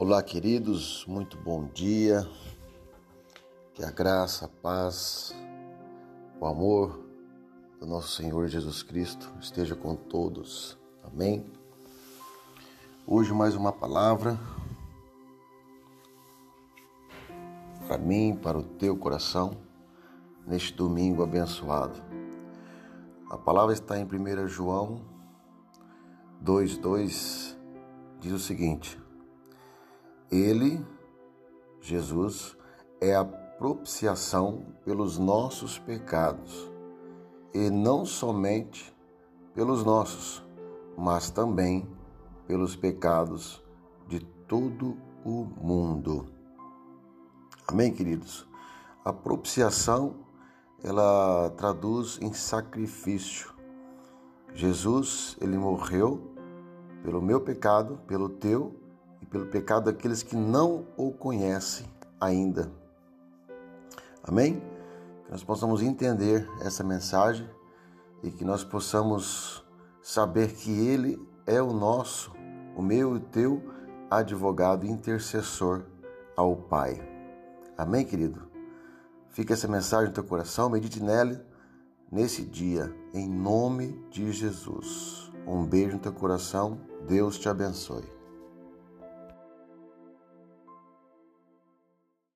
Olá, queridos, muito bom dia. Que a graça, a paz, o amor do nosso Senhor Jesus Cristo esteja com todos. Amém. Hoje mais uma palavra para mim, para o teu coração, neste domingo abençoado. A palavra está em 1 João 2:2 diz o seguinte: ele, Jesus, é a propiciação pelos nossos pecados, e não somente pelos nossos, mas também pelos pecados de todo o mundo. Amém, queridos? A propiciação, ela traduz em sacrifício. Jesus, ele morreu pelo meu pecado, pelo teu pelo pecado daqueles que não o conhecem ainda. Amém? Que nós possamos entender essa mensagem e que nós possamos saber que Ele é o nosso, o meu e o teu advogado intercessor ao Pai. Amém, querido? Fica essa mensagem no teu coração, medite nela nesse dia, em nome de Jesus. Um beijo no teu coração, Deus te abençoe.